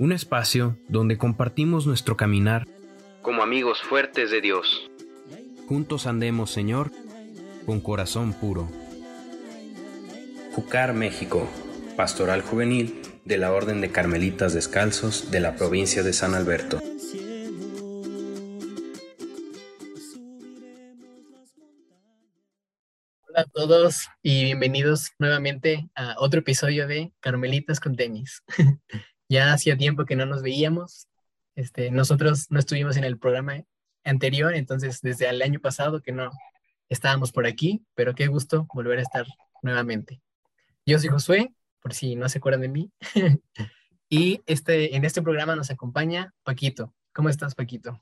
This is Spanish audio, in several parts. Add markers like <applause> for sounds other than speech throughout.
un espacio donde compartimos nuestro caminar como amigos fuertes de Dios. Juntos andemos, Señor, con corazón puro. Jucar, México, Pastoral Juvenil de la Orden de Carmelitas Descalzos de la provincia de San Alberto. Hola a todos y bienvenidos nuevamente a otro episodio de Carmelitas con tenis. <laughs> ya hacía tiempo que no nos veíamos. Este, nosotros no estuvimos en el programa anterior, entonces desde el año pasado que no estábamos por aquí, pero qué gusto volver a estar nuevamente. Yo soy Josué, por si no se acuerdan de mí. <laughs> y este, en este programa nos acompaña Paquito. ¿Cómo estás, Paquito?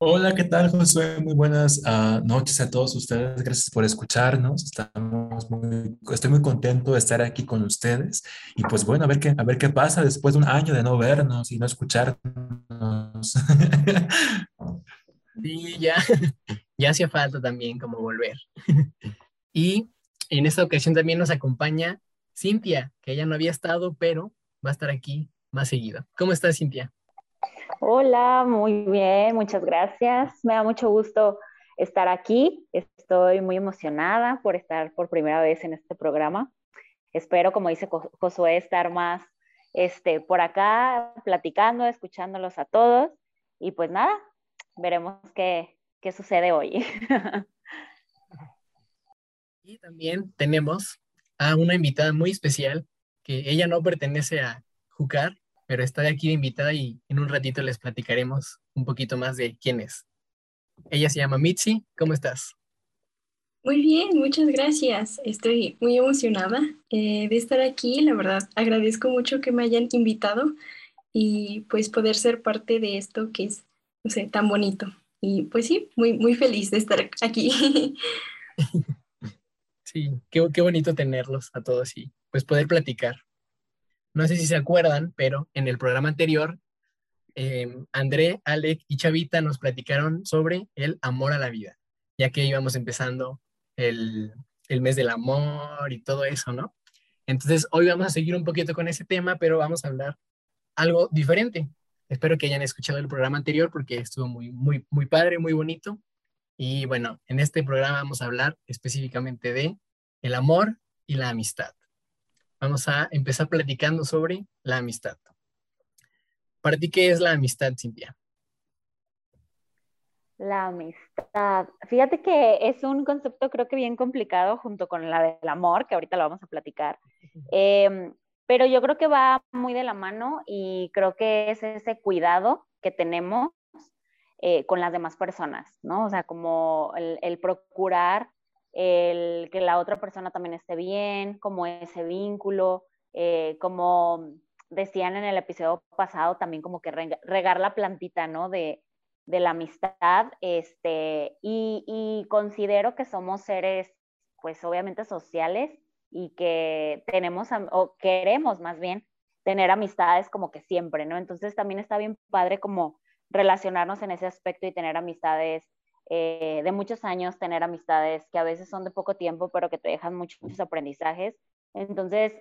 Hola, ¿qué tal, Josué? Muy buenas ah, noches a todos ustedes. Gracias por escucharnos. Estamos muy, estoy muy contento de estar aquí con ustedes. Y pues bueno, a ver qué, a ver qué pasa después de un año de no vernos y no escucharnos. Sí, ya, ya hacía falta también como volver. Y en esta ocasión también nos acompaña Cintia, que ella no había estado, pero va a estar aquí más seguido. ¿Cómo estás, Cintia? Hola, muy bien, muchas gracias. Me da mucho gusto estar aquí. Estoy muy emocionada por estar por primera vez en este programa. Espero, como dice Josué, estar más este, por acá platicando, escuchándolos a todos. Y pues nada, veremos qué, qué sucede hoy. <laughs> y también tenemos a una invitada muy especial, que ella no pertenece a Jucar, pero está de aquí de invitada y en un ratito les platicaremos un poquito más de quién es. Ella se llama Mitzi, ¿cómo estás? Muy bien, muchas gracias. Estoy muy emocionada eh, de estar aquí. La verdad, agradezco mucho que me hayan invitado y pues poder ser parte de esto que es, no sé, tan bonito. Y pues sí, muy, muy feliz de estar aquí. <laughs> Sí, qué, qué bonito tenerlos a todos y pues poder platicar. No sé si se acuerdan, pero en el programa anterior, em, André, Alec y Chavita nos platicaron sobre el amor a la vida, ya que íbamos empezando el, el mes del amor y todo eso, ¿no? Entonces, hoy vamos a seguir un poquito con ese tema, pero vamos a hablar algo diferente. Espero que hayan escuchado el programa anterior porque estuvo muy, muy, muy padre, muy bonito. Y bueno, en este programa vamos a hablar específicamente de el amor y la amistad vamos a empezar platicando sobre la amistad. ¿Para ti qué es la amistad, Cintia? La amistad. Fíjate que es un concepto creo que bien complicado junto con la del amor, que ahorita lo vamos a platicar. Em, pero yo creo que va muy de la mano y creo que es ese cuidado que tenemos eh, con las demás personas, ¿no? O sea, como el procurar el que la otra persona también esté bien, como ese vínculo, eh, como decían en el episodio pasado, también como que regar la plantita, ¿no? De, la amistad, este, y, y, considero que somos seres, pues obviamente sociales y que tenemos, o queremos más bien, tener amistades como que siempre, ¿no? Entonces también está bien padre como relacionarnos en ese aspecto y tener amistades eh, de muchos años, tener amistades que a veces son de poco tiempo, pero que te dejan muchos, aprendizajes. Entonces,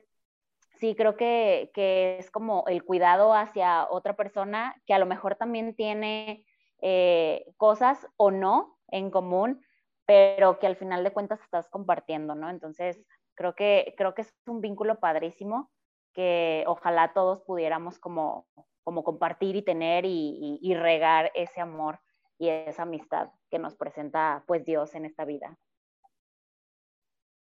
sí, creo que, que, es como el cuidado hacia otra persona que a lo mejor también tiene eh, cosas o no en común, pero que al final de cuentas estás compartiendo, ¿no? Entonces, creo que, creo que es un vínculo padrísimo que ojalá todos pudiéramos como, como compartir y tener y, y regar ese amor y esa amistad que nos presenta pues Dios en esta vida.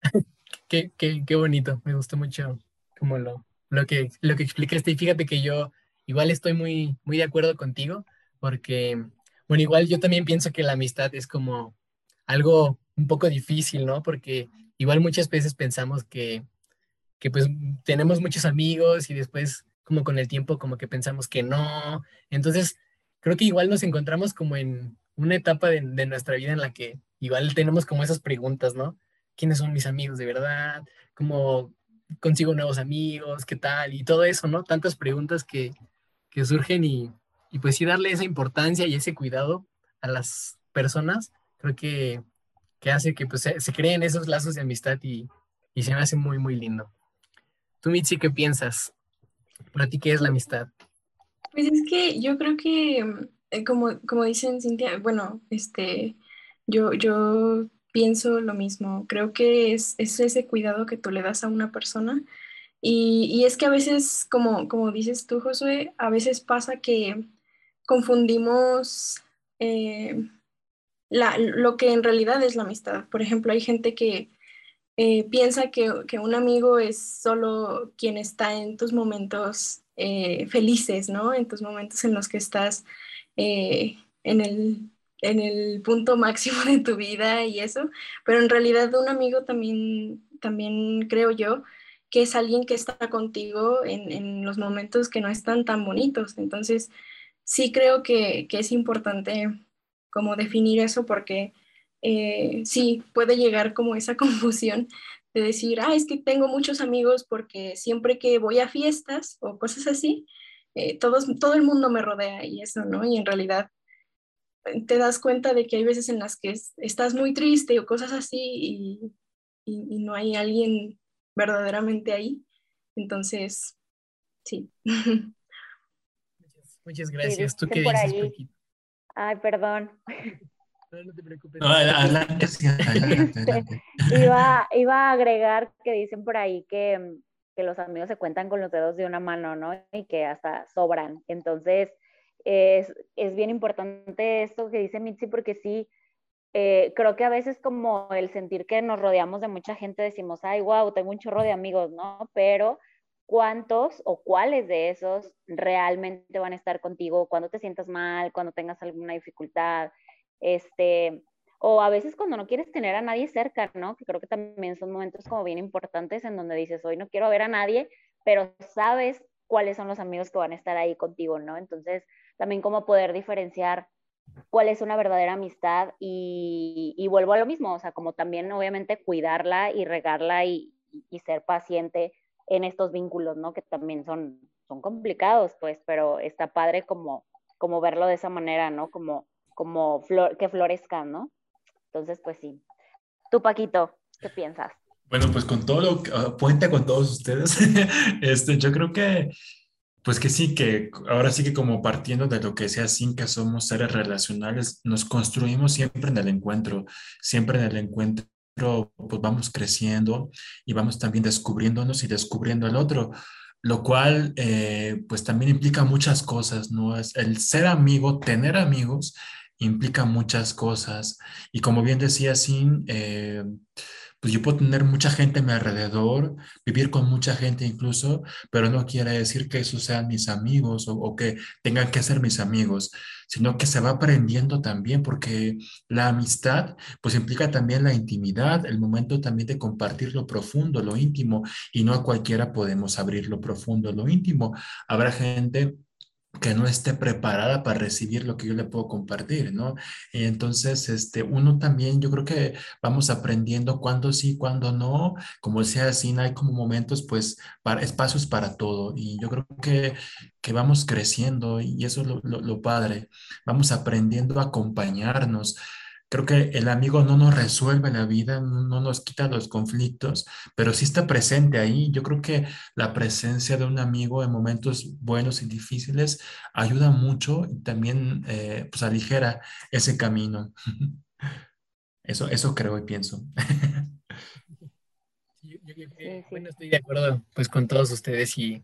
<laughs> qué, qué, qué bonito, me gustó mucho como lo, lo, que, lo que explicaste y fíjate que yo igual estoy muy, muy de acuerdo contigo porque, bueno, igual yo también pienso que la amistad es como algo un poco difícil, ¿no? Porque igual muchas veces pensamos que, que pues tenemos muchos amigos y después como con el tiempo como que pensamos que no. Entonces, creo que igual nos encontramos como en una etapa de, nuestra vida en la que igual tenemos como esas preguntas, ¿no? ¿Quiénes son mis amigos de verdad? ¿Cómo consigo nuevos amigos? ¿Qué tal? Y todo eso, ¿no? Tantas preguntas que, que surgen y, pues sí darle esa importancia y ese cuidado a las personas, creo que, que hace que pues, se, se, creen esos lazos de amistad y, y, se me hace muy, muy lindo. Tú, Mitzi, ¿qué piensas? ¿Para ti qué es la amistad? Pues es que yo creo que, eh, como, como dicen Cintia, bueno, este, yo, yo pienso lo mismo. Creo que es, es, ese cuidado que tú le das a una persona. Y, y, es que a veces, como, como dices tú, Josué, a veces pasa que confundimos eh, la, lo que en realidad es la amistad. Por ejemplo, hay gente que eh, piensa que, que, un amigo es solo quien está en tus momentos eh, felices, ¿no? En tus momentos en los que estás en el en el punto máximo de tu vida y eso, pero en realidad un amigo también, también creo yo que es alguien que está contigo en, en los momentos que no están tan bonitos. Entonces, sí creo que, que es importante como definir eso porque eh, sí puede llegar como esa <laughs> confusión de decir, ah, es que tengo muchos amigos porque siempre que voy a fiestas o cosas así, eh, todos, todo el mundo me rodea y eso, ¿no? Y en realidad te das cuenta de que hay veces en las que estás muy triste o cosas así y, y, y no hay alguien verdaderamente ahí. Entonces, sí. <laughs> Muchas, muchas gracias. ¿Tú qué dices? Ay, perdón. <laughs> No, no te preocupes. No, adelante, <laughs> sí, adelante, adelante. iba, iba a agregar que dicen por ahí que, que los amigos se cuentan con los dedos de una mano, ¿no? Y que hasta sobran. Entonces, es, es bien importante esto que dice Mitzi porque sí, eh, creo que a veces como el sentir que nos rodeamos de mucha gente decimos, ay, wow, tengo un chorro de amigos, ¿no? Pero cuántos o cuáles de esos realmente van a estar contigo cuando te sientas mal, cuando tengas alguna dificultad, este, o a veces cuando no quieres tener a nadie cerca, ¿no? Que creo que también son momentos como bien importantes en donde dices, hoy no quiero ver a nadie, pero sabes cuáles son los amigos que van a estar ahí contigo, ¿no? Entonces, también como poder diferenciar cuál es una verdadera amistad y, y, vuelvo a lo mismo, o sea, como también obviamente cuidarla y regarla y, y, ser paciente en estos vínculos, ¿no? Que también son, son complicados, pues, pero está padre como, como verlo de esa manera, ¿no? Como, como flor, que florezcan, ¿no? Entonces, pues sí. Tú, Paquito, ¿qué piensas? Bueno, pues con todo lo que uh, con todos ustedes, <laughs> este, yo creo que pues que sí, que ahora sí que como partiendo de lo que sea que somos seres relacionales, nos construimos siempre en el encuentro, siempre en el encuentro pues vamos creciendo y vamos también descubriéndonos y descubriendo al otro, lo cual eh, pues también implica muchas cosas, ¿no? Es el ser amigo, tener amigos implica muchas cosas y como bien decía Sin, eh, pues yo puedo tener mucha gente a mi alrededor, vivir con mucha gente incluso, pero no quiere decir que esos sean mis amigos o, o, que tengan que ser mis amigos, sino que se va aprendiendo también, porque la amistad pues implica también la intimidad, el momento también de compartir lo profundo, lo íntimo, y no a cualquiera podemos abrir lo profundo, lo íntimo. Habrá gente que no esté preparada para recibir lo que yo le puedo compartir, ¿no? Y entonces, este, uno también, yo creo que vamos aprendiendo cuándo sí, cuándo no, como sea así, hay como momentos, pues, para, espacios para todo, y yo creo que, que vamos creciendo, y eso es lo padre, vamos aprendiendo a acompañarnos, Creo que el amigo no nos resuelve la vida, no nos quita los conflictos, pero sí está presente ahí. Yo creo que la presencia de un amigo en momentos buenos y difíciles ayuda mucho y también eh, pues aligera ese camino. <laughs> Eso, eso creo y pienso. Yo, yo, yo, bueno, estoy de acuerdo pues con todos ustedes y,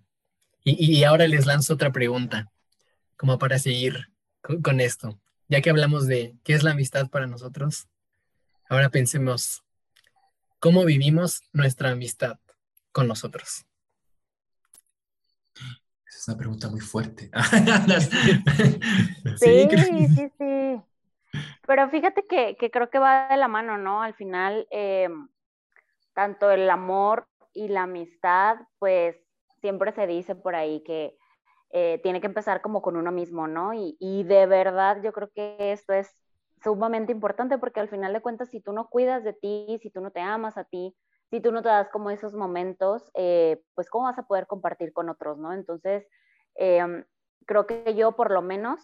y, y ahora les lanzo otra pregunta, como para seguir con, con esto ya que hablamos de qué es la amistad para nosotros, ahora pensemos cómo vivimos nuestra amistad con nosotros. Es una pregunta muy fuerte. <laughs> <laughs> sí, sí, sí, sí. Pero fíjate que, que, creo que va de la mano, ¿no? Al final, eh, tanto el amor y la amistad, pues siempre se dice por ahí que eh, tiene que empezar como con uno mismo, ¿no? Y, de verdad yo creo que esto es sumamente importante porque al final de cuentas, si tú no cuidas de ti, si tú no te amas a ti, si tú no te das como esos momentos, eh, pues cómo vas a poder compartir con otros, ¿no? Entonces, em, creo que yo por lo menos,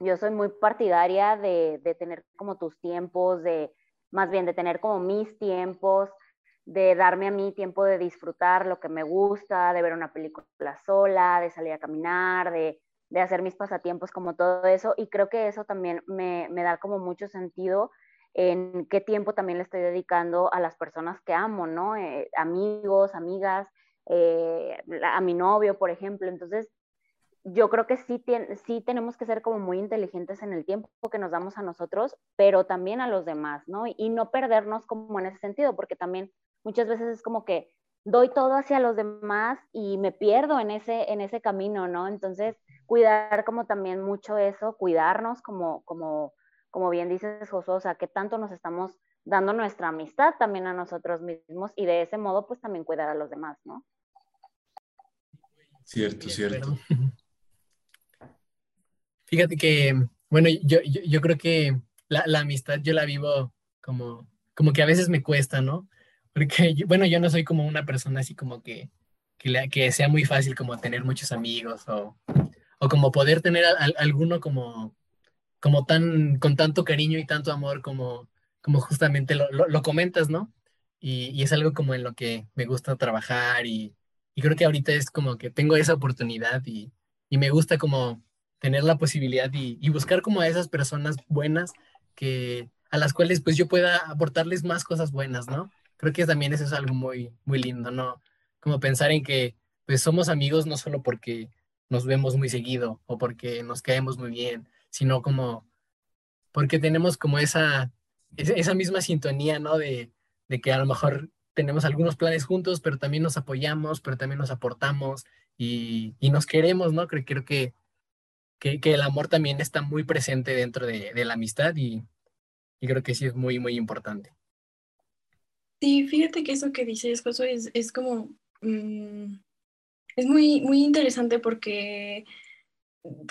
yo soy muy partidaria de tener como tus tiempos, de más bien de tener como mis tiempos, de darme a mí tiempo de disfrutar lo que me gusta, de ver una película sola, de salir a caminar, de, de hacer mis pasatiempos, como todo eso. Y creo que eso también me, me, da como mucho sentido en qué tiempo también le estoy dedicando a las personas que amo, ¿no? Eh, amigos, amigas, eh, a mi novio, por ejemplo. Entonces, yo creo que sí, sí tenemos que ser como muy inteligentes en el tiempo que nos damos a nosotros, pero también a los demás, ¿no? Y no perdernos como en ese sentido, porque también muchas veces es como que doy todo hacia los demás y me pierdo en ese, en ese camino, ¿no? Entonces, cuidar como también mucho eso, cuidarnos como, como, como bien dices, Josué, o sea, que tanto nos estamos dando nuestra amistad también a nosotros mismos y de ese modo, pues también cuidar a los demás, ¿no? Cierto, cierto. <laughs> Fíjate que, bueno, yo, yo, yo creo que la, la, amistad yo la vivo como, como que a veces me cuesta, ¿no? Porque, bueno, yo no soy como una persona así como que, que, sea muy fácil como tener muchos amigos o, o como poder tener a, alguno como, como tan, con tanto cariño y tanto amor como, como justamente lo, lo, lo comentas, ¿no? Y, y, es algo como en lo que me gusta trabajar y, y, creo que ahorita es como que tengo esa oportunidad y, y me gusta como tener la posibilidad y, buscar como a esas personas buenas que a las cuales pues yo pueda aportarles más cosas buenas, ¿no? Creo que también eso es algo muy, muy lindo, ¿no? Como pensar en que pues somos amigos no solo porque nos vemos muy seguido o porque nos caemos muy bien, sino como porque tenemos como esa, esa misma sintonía, ¿no? De, de que a lo mejor tenemos algunos planes juntos, pero también nos apoyamos, pero también nos aportamos y, y nos queremos, ¿no? Creo, creo que que, que, el amor también está muy presente dentro de, de la amistad y, y, creo que sí es muy, muy importante. Sí, fíjate que eso que dices, Josué, es, es como, mmm, es muy, muy interesante porque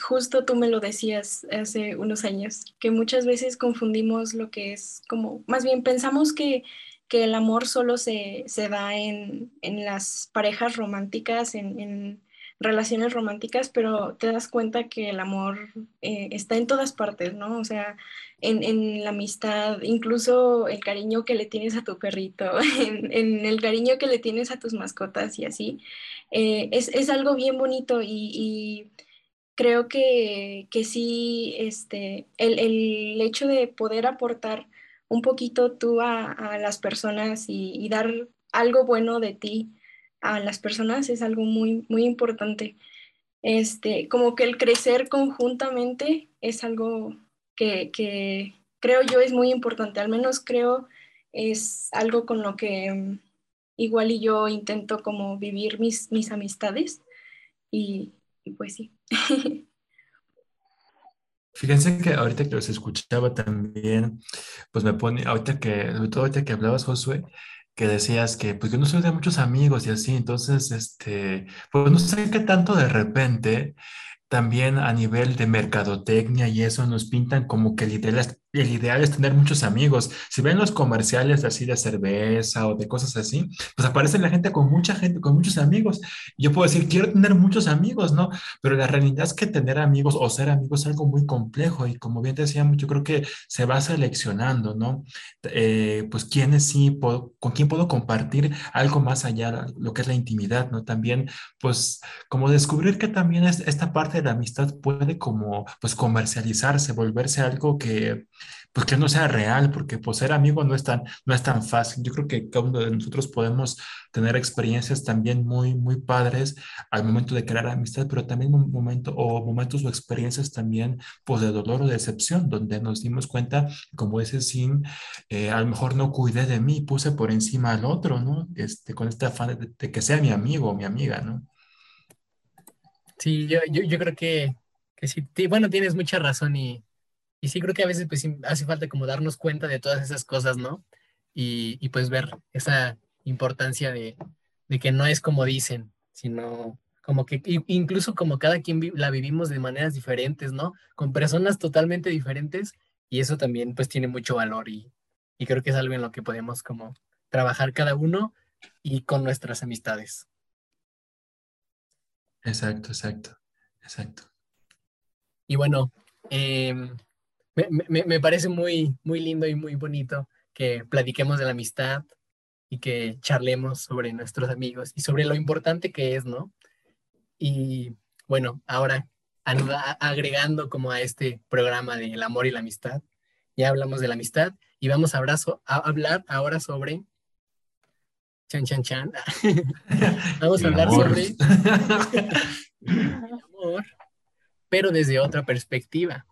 justo tú me lo decías hace unos años, que muchas veces confundimos lo que es como, más bien pensamos que, que el amor solo se, se da en, en, las parejas románticas, en, en relaciones románticas, pero te das cuenta que el amor eh, está en todas partes, ¿no? O sea, en, en, la amistad, incluso el cariño que le tienes a tu perrito, <laughs> en, el cariño que le tienes a tus mascotas y así, eh, es, es, algo bien bonito y, creo que, que, sí, este, el, el, hecho de poder aportar un poquito tú a, a las personas y dar algo bueno de ti a las personas es algo muy, muy importante. Este, como que el crecer conjuntamente es algo que, que, creo yo es muy importante, al menos creo es algo con lo que um, igual y yo intento como vivir mis, mis amistades y, y pues sí. <laughs> Fíjense que ahorita que los escuchaba también, pues me pone, ahorita que, sobre todo ahorita que hablabas, Josué, que decías que pues yo no soy de muchos amigos y así, entonces, este, pues no sé qué tanto de repente también a nivel de mercadotecnia y eso nos pintan como que es, el ideal es tener muchos amigos. Si ven los comerciales así de cerveza o de cosas así, pues aparece la gente con mucha gente, con muchos amigos. Yo puedo decir, quiero tener muchos amigos, ¿no? Pero la realidad es que tener amigos o ser amigos es algo muy complejo y como bien decíamos, yo creo que se va seleccionando, ¿no? Eh, pues quiénes sí, puedo, con quién puedo compartir algo más allá, lo que es la intimidad, ¿no? También, pues, como descubrir que también es, esta parte de la amistad puede como, pues, comercializarse, volverse algo que pues que no sea real, porque pues ser amigo no es tan, no es tan fácil. Yo creo que cada uno de nosotros podemos tener experiencias también muy, muy padres al momento de crear amistad, pero también momento, o momentos o experiencias también pues de dolor o decepción, donde nos dimos cuenta, como ese sin, eh, a lo mejor no cuidé de mí, puse por encima al otro, ¿no? Este, con este afán de, de que sea mi amigo o mi amiga, ¿no? Sí, yo, yo, yo creo que, que sí, bueno, tienes mucha razón y y sí creo que a veces pues hace falta como darnos cuenta de todas esas cosas, ¿no? Y, y pues ver esa importancia de, de, que no es como dicen, sino como que incluso como cada quien la vivimos de maneras diferentes, ¿no? Con personas totalmente diferentes y eso también pues tiene mucho valor y, y creo que es algo en lo que podemos como trabajar cada uno y con nuestras amistades. Exacto, exacto, exacto. Y bueno, em, me, me, parece muy, muy lindo y muy bonito que platiquemos de la amistad y que charlemos sobre nuestros amigos y sobre lo importante que es, ¿no? Y bueno, ahora agregando como a este programa del amor y la amistad, ya hablamos de la amistad y vamos a, abrazo, a hablar ahora sobre... Chan, chan, chan. <laughs> vamos a hablar sobre <laughs> el amor, pero desde otra perspectiva.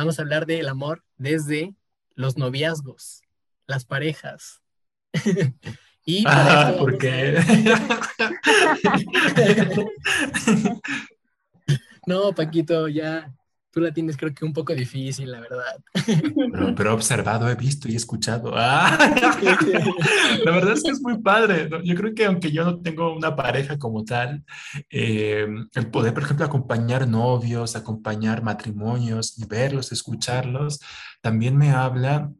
Vamos a hablar del amor desde los noviazgos, las parejas. <laughs> y ah, ¿por qué? <laughs> <laughs> no, Paquito, ya tú la tienes creo que un poco difícil, la verdad. Pero, he observado, he visto y escuchado. Ah, <laughs> <laughs> la verdad es que es muy padre. Yo creo que aunque yo no tengo una pareja como tal, eh, el poder, por ejemplo, acompañar novios, acompañar matrimonios y verlos, escucharlos, también me habla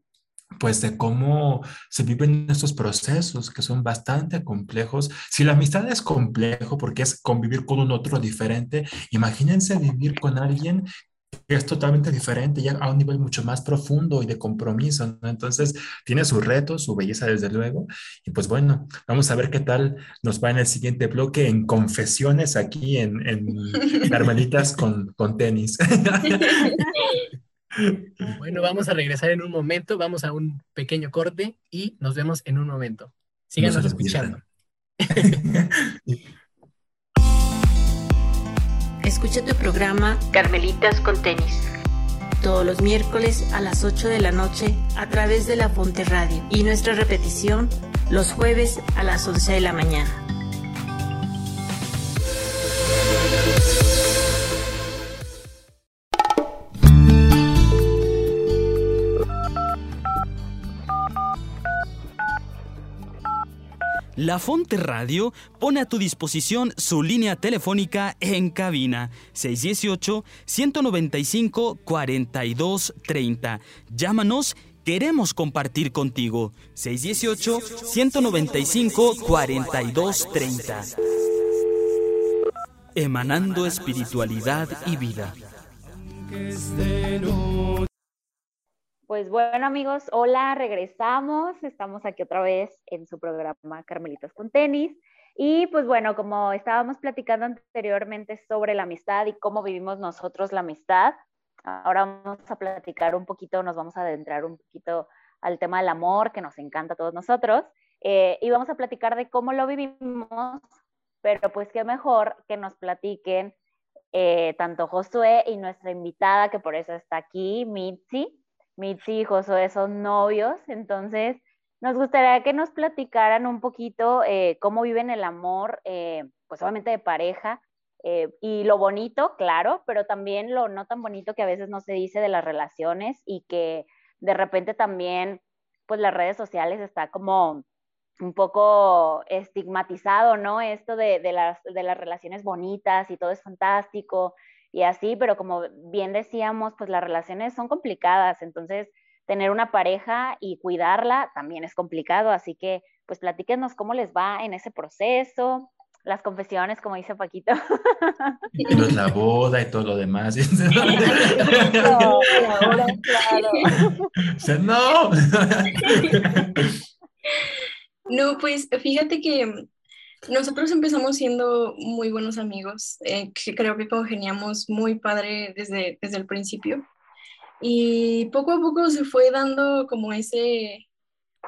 pues de cómo se viven estos procesos que son bastante complejos. Si la amistad es complejo porque es convivir con un otro diferente, imagínense vivir con alguien es totalmente diferente, ya a un nivel mucho más profundo y de compromiso, ¿no? Entonces, tiene su reto, su belleza, desde luego. Y pues bueno, vamos a ver qué tal nos va en el siguiente bloque en confesiones aquí en, en <laughs> Carmelitas con, con tenis. <laughs> Bueno, vamos a regresar en un momento, vamos a un pequeño corte y nos vemos en un momento. Síganos escuchando. <laughs> Escucha tu programa Carmelitas con tenis. Todos los miércoles a las 8 de la noche a través de la Fonte Radio y nuestra repetición los jueves a las 11 de la mañana. La Fonte Radio pone a tu disposición su línea telefónica en cabina 618-195-4230. Llámanos, queremos compartir contigo. 618-195-4230. Emanando espiritualidad y vida. Pues bueno amigos, hola, regresamos. Estamos aquí otra vez en su programa Carmelitas con tenis. Y pues bueno, como estábamos platicando anteriormente sobre la amistad y cómo vivimos nosotros la amistad, ahora vamos a platicar un poquito, nos vamos a adentrar un poquito al tema del amor que nos encanta a todos nosotros. Eh, y vamos a platicar de cómo lo vivimos, pero pues qué mejor que nos platiquen eh, tanto Josué y nuestra invitada, que por eso está aquí, Mitzi mis hijos o esos novios. Entonces, nos gustaría que nos platicaran un poquito eh, cómo viven el amor, eh, pues obviamente de pareja, eh, y lo bonito, claro, pero también lo no tan bonito que a veces no se dice de las relaciones y que de repente también, pues las redes sociales está como un poco estigmatizado, ¿no? Esto de, de, las, de las relaciones bonitas y todo es fantástico y así, pero como bien decíamos, pues las relaciones son complicadas, entonces tener una pareja y cuidarla también es complicado, así que pues platíquenos cómo les va en ese proceso, las confesiones, como dice Paquito. <laughs> Y la boda y todo lo demás. <laughs> no. No, pues fíjate que nosotros empezamos siendo muy buenos amigos, eh, que creo que congeniamos muy padre desde, desde el principio. Y poco a poco se fue dando como ese,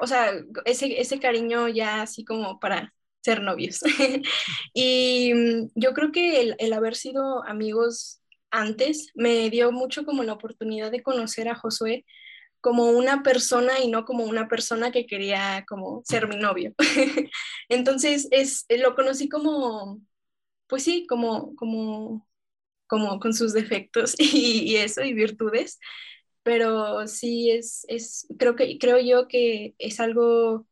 o sea, ese, ese cariño ya así como para ser novios. <laughs> y mm, yo creo que el, el haber sido amigos antes me dio mucho como la oportunidad de conocer a Josué como una persona y no como una persona que quería como ser mi novio. <laughs> Entonces, es, lo conocí como, pues sí, como, como, como con sus defectos <laughs> y, eso, y virtudes, pero sí es, es, creo que, creo yo que es algo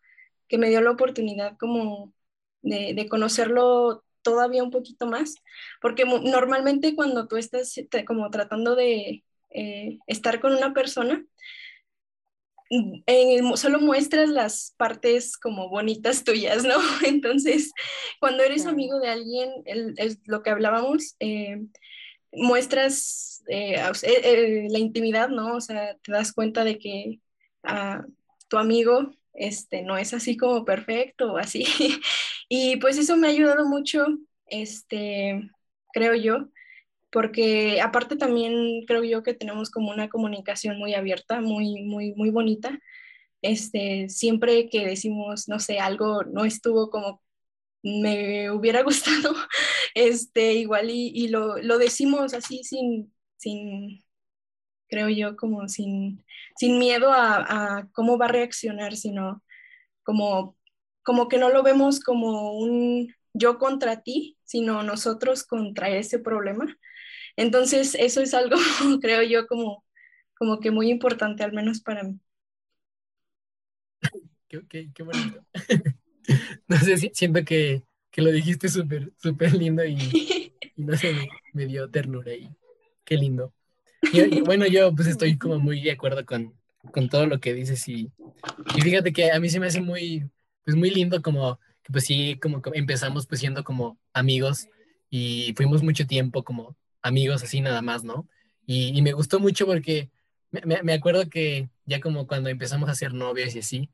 que me dio la oportunidad como de, de conocerlo todavía un poquito más, porque normalmente cuando tú estás como tratando de eh, estar con una persona, mm, solo muestras las partes como bonitas tuyas, ¿no? <laughs> Entonces, cuando eres amigo de alguien, lo que hablábamos, eh, muestras eh, la intimidad, ¿no? O sea, te das cuenta de que ah, tu amigo este, no es así como perfecto o así. <laughs> y pues eso me ha ayudado mucho, este, creo yo, porque aparte también creo yo que tenemos como una comunicación muy abierta, muy, muy, muy bonita. Este, siempre que decimos, no sé, algo no estuvo como me hubiera <laughs> gustado, este, igual y, lo, lo, decimos así sin, sin, creo yo, como sin, sin miedo a, cómo va a reaccionar, sino como, como que no lo vemos como un yo contra ti, sino nosotros contra ese problema. Entonces, eso es algo, <laughs> creo yo, como, como que muy importante, al menos para mí. Qué, qué, bonito. <laughs> no sé, siento que, que lo dijiste súper, súper lindo y, <laughs> y, no sé, me dio ternura y qué lindo. Y, bueno, yo pues estoy como muy de acuerdo con, con todo lo que dices y, y, fíjate que a mí se me hace muy, pues muy lindo como que pues sí, como empezamos pues siendo como amigos y fuimos mucho tiempo como amigos así nada más, ¿no? Y, me gustó mucho porque me, me, acuerdo que ya como cuando empezamos a ser novios y así,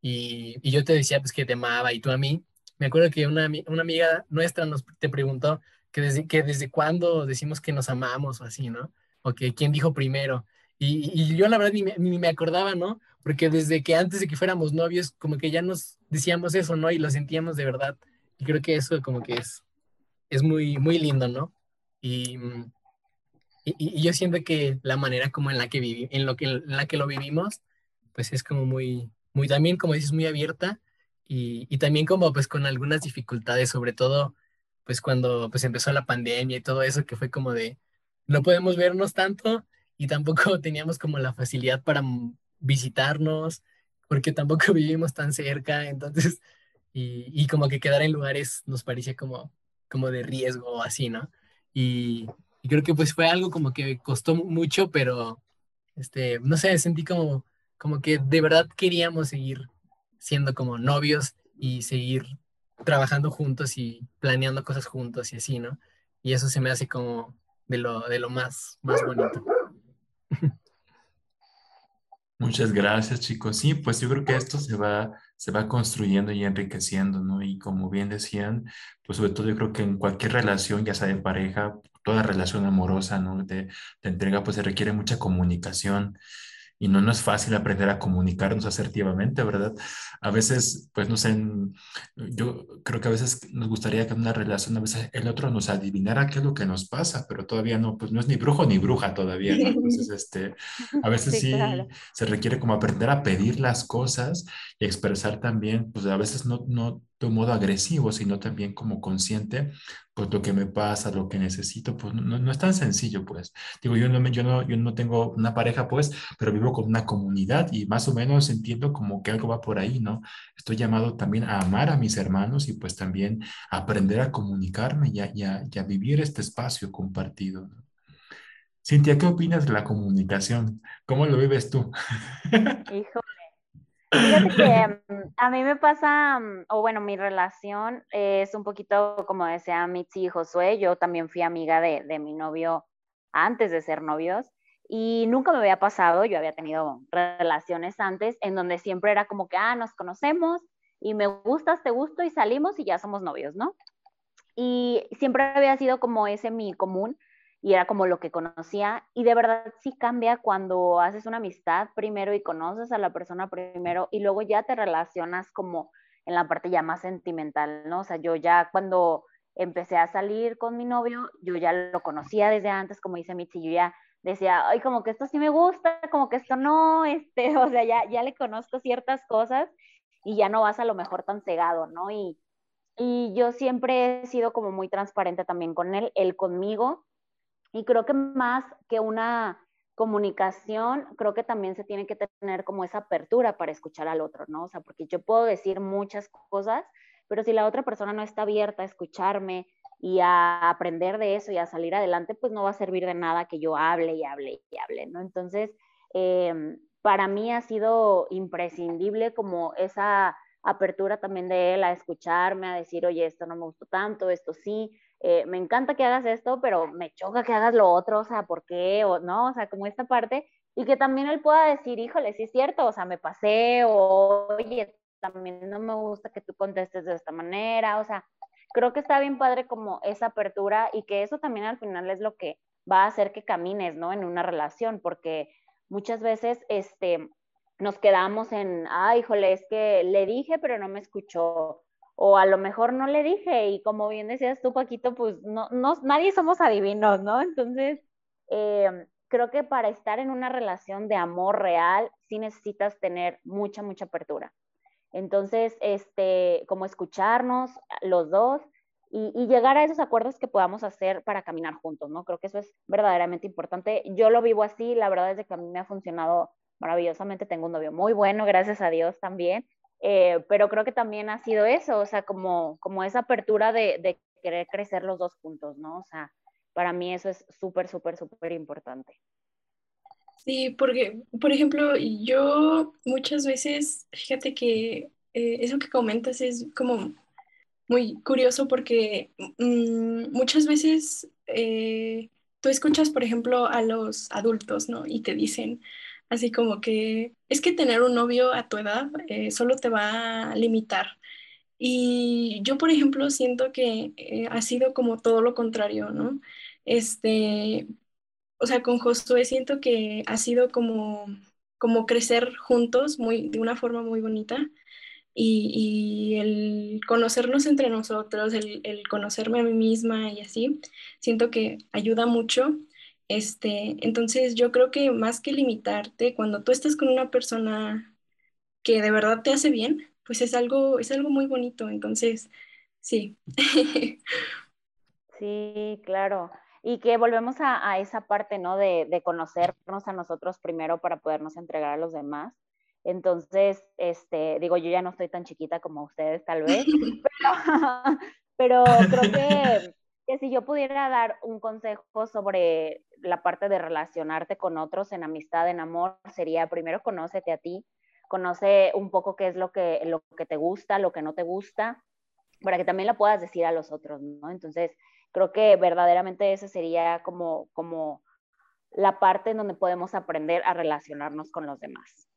y, y, yo te decía pues que te amaba y tú a mí, me acuerdo que una, una amiga nuestra nos te preguntó que desde, que desde cuándo decimos que nos amamos o así, ¿no? o que quién dijo primero. Y, y yo la verdad ni me, ni me, acordaba, ¿no? Porque desde que antes de que fuéramos novios, como que ya nos decíamos eso, ¿no? Y lo sentíamos de verdad. Y creo que eso como que es, es muy, muy lindo, ¿no? Y, y, y yo siento que la manera como en la que, viví, en lo que, en la que lo vivimos, pues es como muy, muy también, como dices, muy abierta. Y, y también como pues con algunas dificultades, sobre todo pues cuando pues empezó la pandemia y todo eso, que fue como de, no podemos vernos tanto y tampoco <laughs> teníamos como la facilidad para visitarnos, porque tampoco <laughs> vivimos tan cerca, entonces, y, y como que quedar en lugares nos parecía como, como de riesgo así, ¿no? Y, creo que pues fue algo como que costó mucho, pero, este, no sé, sentí como, como que de verdad queríamos seguir siendo como novios y seguir trabajando juntos y planeando cosas juntos y así, ¿no? Y eso se me hace como, de lo, de lo más, más bonito. <laughs> Muchas gracias, chicos. Sí, pues yo creo que esto se va, se va construyendo y enriqueciendo, ¿no? Y como bien decían, pues sobre todo yo creo que en cualquier relación, ya sea de pareja, toda relación amorosa, ¿no? De, de entrega, pues se requiere mucha comunicación y no, no es fácil aprender a comunicarnos asertivamente, ¿verdad? A veces, pues no sé, yo creo que a veces nos gustaría que en una relación, a veces el otro nos adivinara qué es lo que nos pasa, pero todavía no, pues no es ni brujo ni bruja todavía, ¿no? <laughs> Entonces, este, a veces sí, se requiere como aprender a pedir las cosas y expresar también, pues a veces no, no de un modo agresivo, sino también como consciente, pues lo que me pasa, lo que necesito, pues no, no es tan sencillo, pues. Digo, yo no, yo, no, yo no tengo una pareja, pues, pero vivo con una comunidad y más o menos entiendo como que algo va por ahí, ¿no? Estoy llamado también a amar a mis hermanos y pues también a aprender a comunicarme y a, y a, vivir este espacio compartido. ¿no? Cintia, ¿qué opinas de la comunicación? ¿Cómo lo vives tú? <laughs> Hijo, Mm, a mí me pasa, mm, o bueno, mi relación es un poquito como decía Mitzi y Josué. Yo también fui amiga de, de mi novio antes de ser novios y nunca me había pasado. Yo había tenido relaciones antes en donde siempre era como que, ah, nos conocemos y me gustas, te gusto y salimos y ya somos novios, ¿no? Y siempre había sido como ese mi común y era como lo que conocía. Y de verdad sí cambia cuando haces una amistad primero y conoces a la persona primero y luego ya te relacionas como en la parte ya más sentimental, ¿no? O sea, yo ya cuando empecé a salir con mi novio, yo ya lo conocía desde antes, como dice Michi, yo ya decía, ay, como que esto sí me gusta, como que esto no, <laughs> este, o sea, ya, ya le conozco ciertas cosas y ya no vas a lo mejor tan cegado, ¿no? Y, y yo siempre he sido como muy transparente también con él, él conmigo, y creo que más que una comunicación, creo que también se tiene que tener como esa apertura para escuchar al otro, ¿no? O sea, porque yo puedo decir muchas cosas, pero si la otra persona no está abierta a escucharme y a aprender de eso y a salir adelante, pues no va a servir de nada que yo hable y hable y hable, ¿no? Entonces, em, para mí ha sido imprescindible como esa apertura también de él a escucharme, a decir, oye, esto no me gustó tanto, esto sí, eh, me encanta que hagas esto, pero me choca que hagas lo otro, o sea, ¿por qué? O no, o sea, como esta parte, y que también él pueda decir, híjole, sí es cierto, o sea, me pasé, o oye, también no me gusta que tú contestes de esta manera, o sea, creo que está bien padre como esa apertura y que eso también al final es lo que va a hacer que camines, ¿no? En una relación, porque muchas veces, este, nos quedamos en, ay, híjole, es que le dije, pero no me escuchó. O a lo mejor no le dije, y como bien decías tú, Paquito, pues no, no nadie somos adivinos, ¿no? Entonces, eh, creo que para estar en una relación de amor real, sí necesitas tener mucha, mucha apertura. Entonces, este, como escucharnos los dos y, y, llegar a esos acuerdos que podamos hacer para caminar juntos, ¿no? Creo que eso es verdaderamente importante. Yo lo vivo así, la verdad es que a mí me ha funcionado maravillosamente tengo un novio muy bueno, gracias a Dios también, eh, pero creo que también ha sido eso, o sea, como, como esa apertura de, querer crecer los dos juntos, ¿no? O sea, para mí eso es súper, súper, súper importante. Sí, porque, por ejemplo, yo muchas veces, fíjate que eh, eso que comentas es como muy curioso porque mmm, muchas veces eh, tú escuchas, por ejemplo, a los adultos, ¿no? Y te dicen, Así como que es que tener un novio a tu edad eh, solo te va a limitar. Y yo, por ejemplo, siento que eh, ha sido como todo lo contrario, ¿no? Este, o sea, con Josué siento que ha sido como, como crecer juntos muy, de una forma muy bonita. Y, el conocernos entre nosotros, el conocerme a mí misma y así, siento que ayuda mucho este, entonces yo creo que más que limitarte, cuando tú estás con una persona que de verdad te hace bien, pues es algo, es algo muy bonito. Entonces, sí. <laughs> Sí, claro. Y que volvemos a, esa parte, ¿no? De, de, conocernos a nosotros primero para podernos entregar a los demás. Entonces, este, digo, yo ya no estoy tan chiquita como ustedes, tal vez, <laughs> <laughs> pero creo que que si yo pudiera dar un consejo sobre la parte de relacionarte con otros en amistad, en amor, sería primero conócete a ti, conoce un poco qué es lo que, lo que te gusta, lo que no te gusta, para que también lo puedas decir a los otros, ¿no? Entonces, creo que verdaderamente esa sería como, como la parte en donde podemos aprender a relacionarnos con los demás.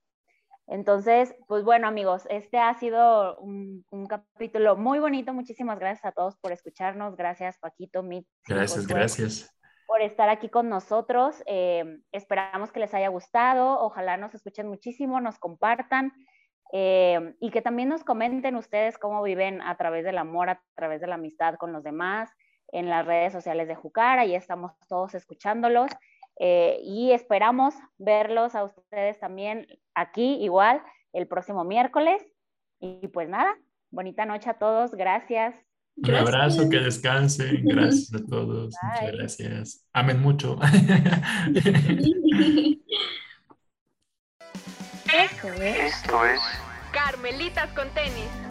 Entonces, pues bueno amigos, este ha sido un, capítulo muy bonito. Muchísimas gracias a todos por escucharnos. Gracias Paquito, Mit. Gracias, gracias. Por estar aquí con nosotros. Eh, esperamos que les haya gustado. Ojalá nos escuchen muchísimo, nos compartan eh, y que también nos comenten ustedes cómo viven a través del amor, a través de la amistad con los demás en las redes sociales de Jucar. Ahí estamos todos escuchándolos. Eh, y esperamos verlos a ustedes también aquí igual el próximo miércoles. Y pues nada, bonita noche a todos, gracias. Un abrazo, que descansen, <laughs> gracias a todos, muchas gracias. Amen mucho. <laughs> Esto es, Esto es Carmelitas con tenis.